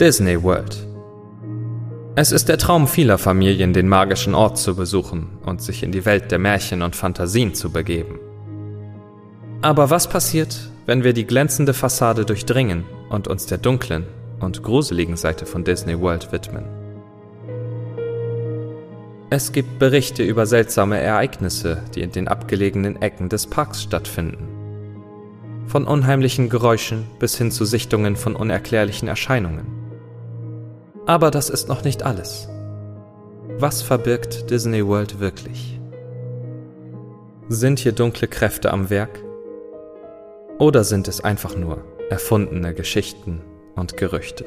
Disney World. Es ist der Traum vieler Familien, den magischen Ort zu besuchen und sich in die Welt der Märchen und Fantasien zu begeben. Aber was passiert, wenn wir die glänzende Fassade durchdringen und uns der dunklen und gruseligen Seite von Disney World widmen? Es gibt Berichte über seltsame Ereignisse, die in den abgelegenen Ecken des Parks stattfinden. Von unheimlichen Geräuschen bis hin zu Sichtungen von unerklärlichen Erscheinungen. Aber das ist noch nicht alles. Was verbirgt Disney World wirklich? Sind hier dunkle Kräfte am Werk? Oder sind es einfach nur erfundene Geschichten und Gerüchte?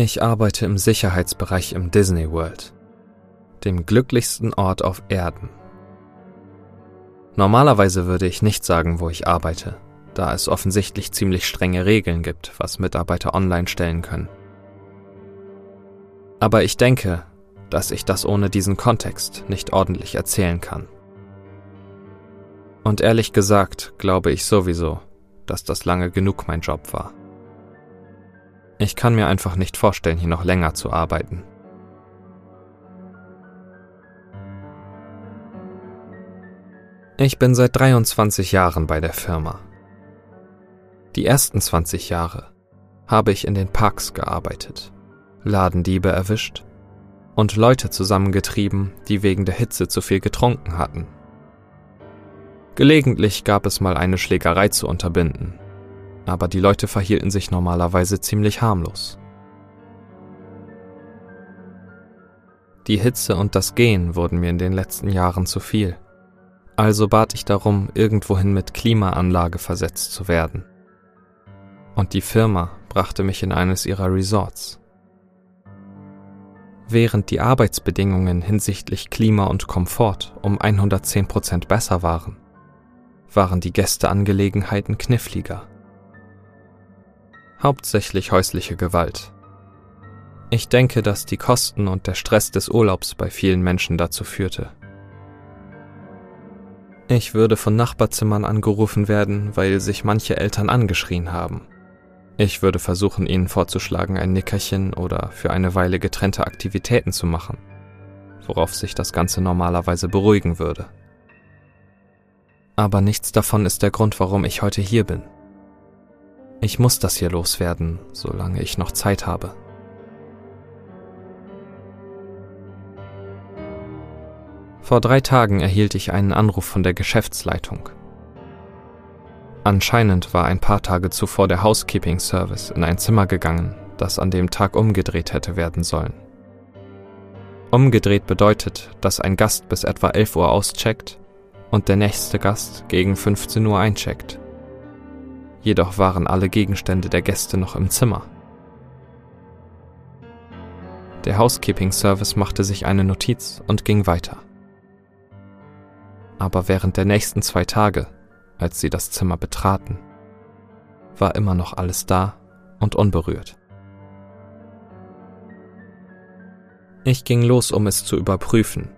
Ich arbeite im Sicherheitsbereich im Disney World, dem glücklichsten Ort auf Erden. Normalerweise würde ich nicht sagen, wo ich arbeite, da es offensichtlich ziemlich strenge Regeln gibt, was Mitarbeiter online stellen können. Aber ich denke, dass ich das ohne diesen Kontext nicht ordentlich erzählen kann. Und ehrlich gesagt glaube ich sowieso, dass das lange genug mein Job war. Ich kann mir einfach nicht vorstellen, hier noch länger zu arbeiten. Ich bin seit 23 Jahren bei der Firma. Die ersten 20 Jahre habe ich in den Parks gearbeitet, Ladendiebe erwischt und Leute zusammengetrieben, die wegen der Hitze zu viel getrunken hatten. Gelegentlich gab es mal eine Schlägerei zu unterbinden, aber die Leute verhielten sich normalerweise ziemlich harmlos. Die Hitze und das Gehen wurden mir in den letzten Jahren zu viel. Also bat ich darum, irgendwohin mit Klimaanlage versetzt zu werden. Und die Firma brachte mich in eines ihrer Resorts. Während die Arbeitsbedingungen hinsichtlich Klima und Komfort um 110% besser waren, waren die Gästeangelegenheiten kniffliger hauptsächlich häusliche Gewalt. Ich denke, dass die Kosten und der Stress des Urlaubs bei vielen Menschen dazu führte. Ich würde von Nachbarzimmern angerufen werden, weil sich manche Eltern angeschrien haben. Ich würde versuchen, ihnen vorzuschlagen, ein Nickerchen oder für eine Weile getrennte Aktivitäten zu machen, worauf sich das Ganze normalerweise beruhigen würde. Aber nichts davon ist der Grund, warum ich heute hier bin. Ich muss das hier loswerden, solange ich noch Zeit habe. Vor drei Tagen erhielt ich einen Anruf von der Geschäftsleitung. Anscheinend war ein paar Tage zuvor der Housekeeping Service in ein Zimmer gegangen, das an dem Tag umgedreht hätte werden sollen. Umgedreht bedeutet, dass ein Gast bis etwa 11 Uhr auscheckt und der nächste Gast gegen 15 Uhr eincheckt jedoch waren alle Gegenstände der Gäste noch im Zimmer. Der Housekeeping-Service machte sich eine Notiz und ging weiter. Aber während der nächsten zwei Tage, als sie das Zimmer betraten, war immer noch alles da und unberührt. Ich ging los, um es zu überprüfen,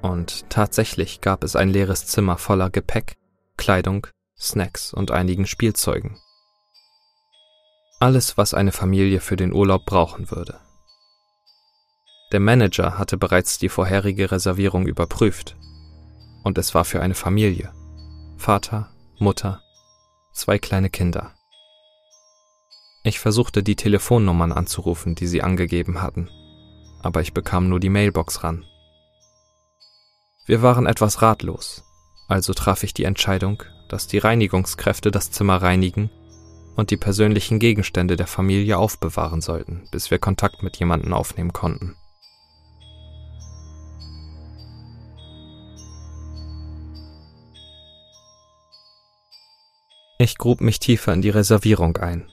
und tatsächlich gab es ein leeres Zimmer voller Gepäck, Kleidung Snacks und einigen Spielzeugen. Alles, was eine Familie für den Urlaub brauchen würde. Der Manager hatte bereits die vorherige Reservierung überprüft. Und es war für eine Familie. Vater, Mutter, zwei kleine Kinder. Ich versuchte die Telefonnummern anzurufen, die sie angegeben hatten, aber ich bekam nur die Mailbox ran. Wir waren etwas ratlos, also traf ich die Entscheidung, dass die Reinigungskräfte das Zimmer reinigen und die persönlichen Gegenstände der Familie aufbewahren sollten, bis wir Kontakt mit jemandem aufnehmen konnten. Ich grub mich tiefer in die Reservierung ein.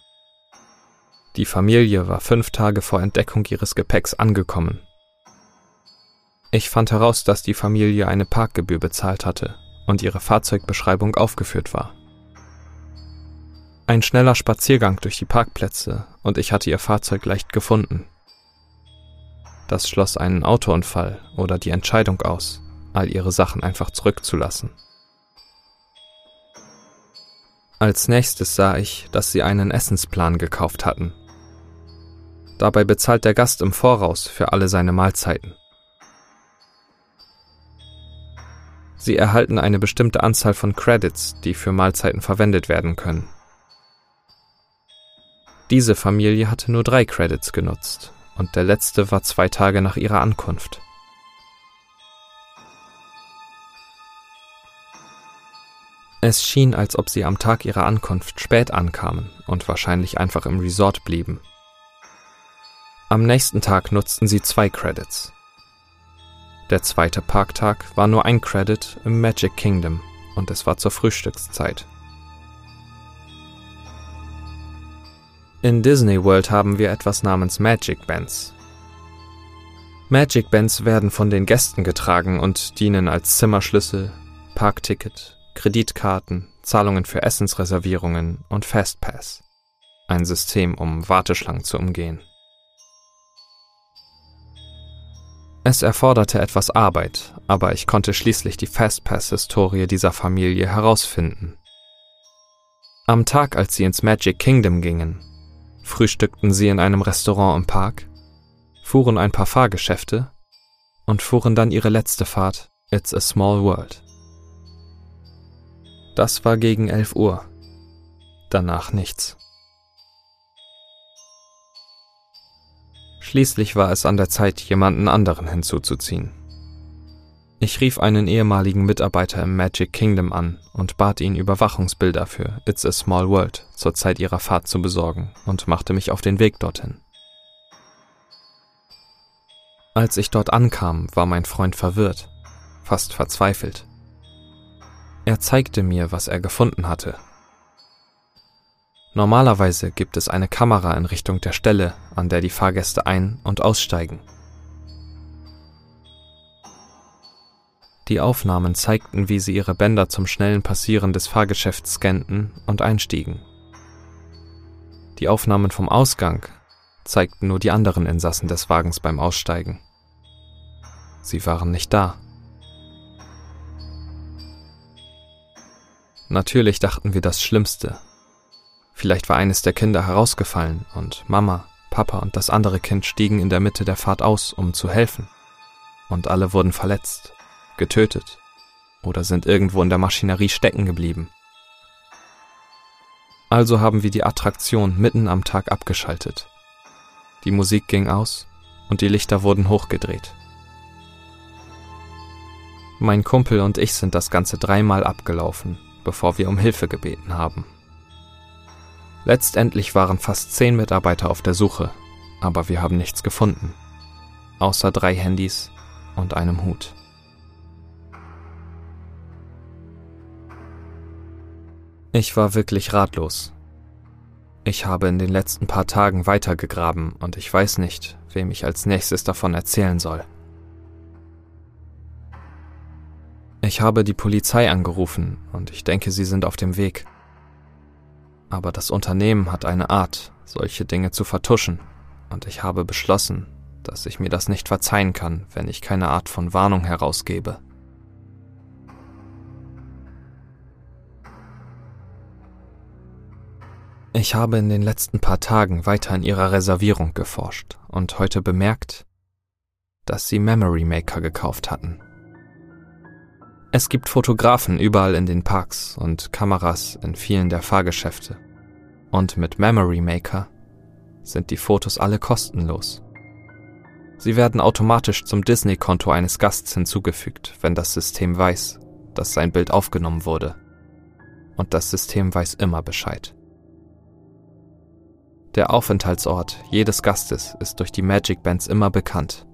Die Familie war fünf Tage vor Entdeckung ihres Gepäcks angekommen. Ich fand heraus, dass die Familie eine Parkgebühr bezahlt hatte und ihre Fahrzeugbeschreibung aufgeführt war. Ein schneller Spaziergang durch die Parkplätze und ich hatte ihr Fahrzeug leicht gefunden. Das schloss einen Autounfall oder die Entscheidung aus, all ihre Sachen einfach zurückzulassen. Als nächstes sah ich, dass sie einen Essensplan gekauft hatten. Dabei bezahlt der Gast im Voraus für alle seine Mahlzeiten. Sie erhalten eine bestimmte Anzahl von Credits, die für Mahlzeiten verwendet werden können. Diese Familie hatte nur drei Credits genutzt und der letzte war zwei Tage nach ihrer Ankunft. Es schien, als ob sie am Tag ihrer Ankunft spät ankamen und wahrscheinlich einfach im Resort blieben. Am nächsten Tag nutzten sie zwei Credits. Der zweite Parktag war nur ein Credit im Magic Kingdom und es war zur Frühstückszeit. In Disney World haben wir etwas namens Magic Bands. Magic Bands werden von den Gästen getragen und dienen als Zimmerschlüssel, Parkticket, Kreditkarten, Zahlungen für Essensreservierungen und Fastpass. Ein System, um Warteschlangen zu umgehen. Es erforderte etwas Arbeit, aber ich konnte schließlich die Fastpass-Historie dieser Familie herausfinden. Am Tag, als sie ins Magic Kingdom gingen, frühstückten sie in einem Restaurant im Park, fuhren ein paar Fahrgeschäfte und fuhren dann ihre letzte Fahrt It's a Small World. Das war gegen 11 Uhr. Danach nichts. Schließlich war es an der Zeit, jemanden anderen hinzuzuziehen. Ich rief einen ehemaligen Mitarbeiter im Magic Kingdom an und bat ihn, Überwachungsbilder für It's a Small World zur Zeit ihrer Fahrt zu besorgen und machte mich auf den Weg dorthin. Als ich dort ankam, war mein Freund verwirrt, fast verzweifelt. Er zeigte mir, was er gefunden hatte. Normalerweise gibt es eine Kamera in Richtung der Stelle, an der die Fahrgäste ein- und aussteigen. Die Aufnahmen zeigten, wie sie ihre Bänder zum schnellen Passieren des Fahrgeschäfts scannten und einstiegen. Die Aufnahmen vom Ausgang zeigten nur die anderen Insassen des Wagens beim Aussteigen. Sie waren nicht da. Natürlich dachten wir das Schlimmste. Vielleicht war eines der Kinder herausgefallen und Mama, Papa und das andere Kind stiegen in der Mitte der Fahrt aus, um zu helfen. Und alle wurden verletzt getötet oder sind irgendwo in der Maschinerie stecken geblieben. Also haben wir die Attraktion mitten am Tag abgeschaltet. Die Musik ging aus und die Lichter wurden hochgedreht. Mein Kumpel und ich sind das Ganze dreimal abgelaufen, bevor wir um Hilfe gebeten haben. Letztendlich waren fast zehn Mitarbeiter auf der Suche, aber wir haben nichts gefunden, außer drei Handys und einem Hut. Ich war wirklich ratlos. Ich habe in den letzten paar Tagen weitergegraben und ich weiß nicht, wem ich als nächstes davon erzählen soll. Ich habe die Polizei angerufen und ich denke, sie sind auf dem Weg. Aber das Unternehmen hat eine Art, solche Dinge zu vertuschen, und ich habe beschlossen, dass ich mir das nicht verzeihen kann, wenn ich keine Art von Warnung herausgebe. Ich habe in den letzten paar Tagen weiter in ihrer Reservierung geforscht und heute bemerkt, dass sie Memory Maker gekauft hatten. Es gibt Fotografen überall in den Parks und Kameras in vielen der Fahrgeschäfte. Und mit Memory Maker sind die Fotos alle kostenlos. Sie werden automatisch zum Disney-Konto eines Gasts hinzugefügt, wenn das System weiß, dass sein Bild aufgenommen wurde. Und das System weiß immer Bescheid. Der Aufenthaltsort jedes Gastes ist durch die Magic Bands immer bekannt.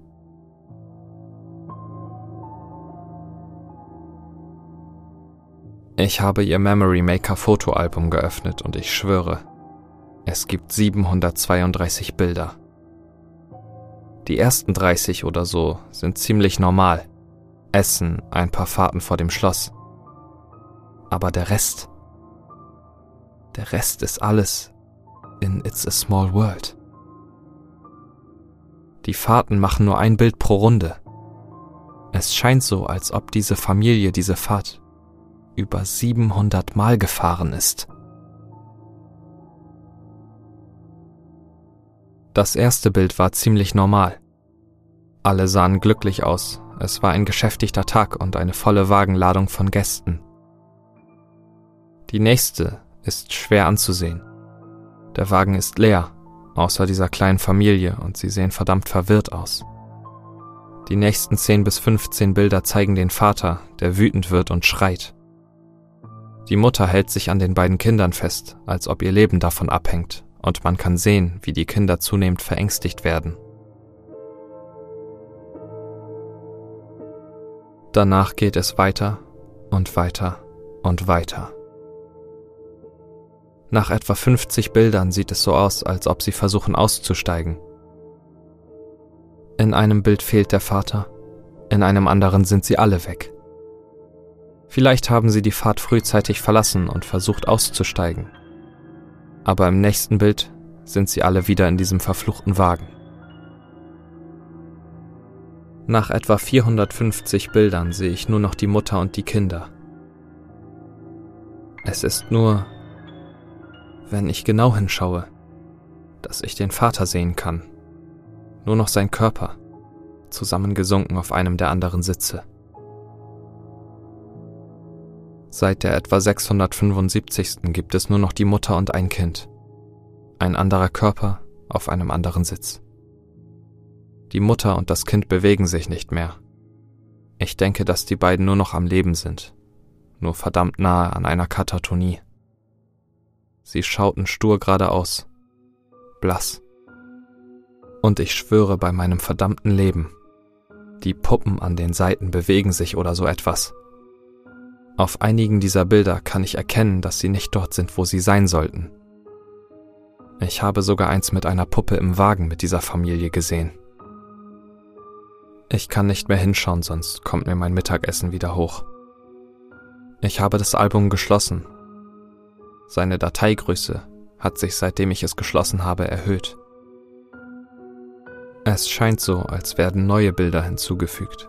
Ich habe ihr Memory Maker Fotoalbum geöffnet und ich schwöre, es gibt 732 Bilder. Die ersten 30 oder so sind ziemlich normal. Essen, ein paar Fahrten vor dem Schloss. Aber der Rest, der Rest ist alles in It's a Small World. Die Fahrten machen nur ein Bild pro Runde. Es scheint so, als ob diese Familie diese Fahrt über 700 Mal gefahren ist. Das erste Bild war ziemlich normal. Alle sahen glücklich aus, es war ein geschäftigter Tag und eine volle Wagenladung von Gästen. Die nächste ist schwer anzusehen. Der Wagen ist leer, außer dieser kleinen Familie, und sie sehen verdammt verwirrt aus. Die nächsten 10 bis 15 Bilder zeigen den Vater, der wütend wird und schreit. Die Mutter hält sich an den beiden Kindern fest, als ob ihr Leben davon abhängt, und man kann sehen, wie die Kinder zunehmend verängstigt werden. Danach geht es weiter und weiter und weiter. Nach etwa 50 Bildern sieht es so aus, als ob sie versuchen auszusteigen. In einem Bild fehlt der Vater, in einem anderen sind sie alle weg. Vielleicht haben sie die Fahrt frühzeitig verlassen und versucht auszusteigen. Aber im nächsten Bild sind sie alle wieder in diesem verfluchten Wagen. Nach etwa 450 Bildern sehe ich nur noch die Mutter und die Kinder. Es ist nur, wenn ich genau hinschaue, dass ich den Vater sehen kann. Nur noch sein Körper, zusammengesunken auf einem der anderen Sitze. Seit der etwa 675. gibt es nur noch die Mutter und ein Kind. Ein anderer Körper auf einem anderen Sitz. Die Mutter und das Kind bewegen sich nicht mehr. Ich denke, dass die beiden nur noch am Leben sind, nur verdammt nahe an einer Katatonie. Sie schauten stur geradeaus, blass. Und ich schwöre bei meinem verdammten Leben, die Puppen an den Seiten bewegen sich oder so etwas. Auf einigen dieser Bilder kann ich erkennen, dass sie nicht dort sind, wo sie sein sollten. Ich habe sogar eins mit einer Puppe im Wagen mit dieser Familie gesehen. Ich kann nicht mehr hinschauen, sonst kommt mir mein Mittagessen wieder hoch. Ich habe das Album geschlossen. Seine Dateigröße hat sich seitdem ich es geschlossen habe erhöht. Es scheint so, als werden neue Bilder hinzugefügt.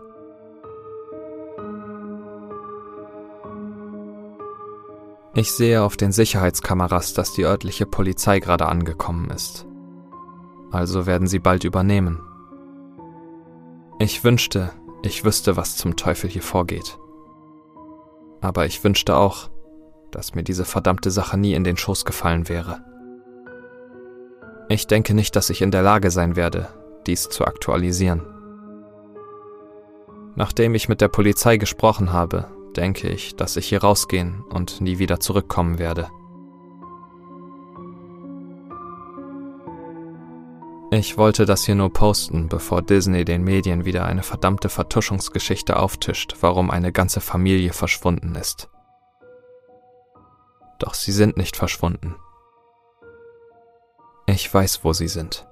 Ich sehe auf den Sicherheitskameras, dass die örtliche Polizei gerade angekommen ist. Also werden sie bald übernehmen. Ich wünschte, ich wüsste, was zum Teufel hier vorgeht. Aber ich wünschte auch, dass mir diese verdammte Sache nie in den Schoß gefallen wäre. Ich denke nicht, dass ich in der Lage sein werde, dies zu aktualisieren. Nachdem ich mit der Polizei gesprochen habe, denke ich, dass ich hier rausgehen und nie wieder zurückkommen werde. Ich wollte das hier nur posten, bevor Disney den Medien wieder eine verdammte Vertuschungsgeschichte auftischt, warum eine ganze Familie verschwunden ist. Doch sie sind nicht verschwunden. Ich weiß, wo sie sind.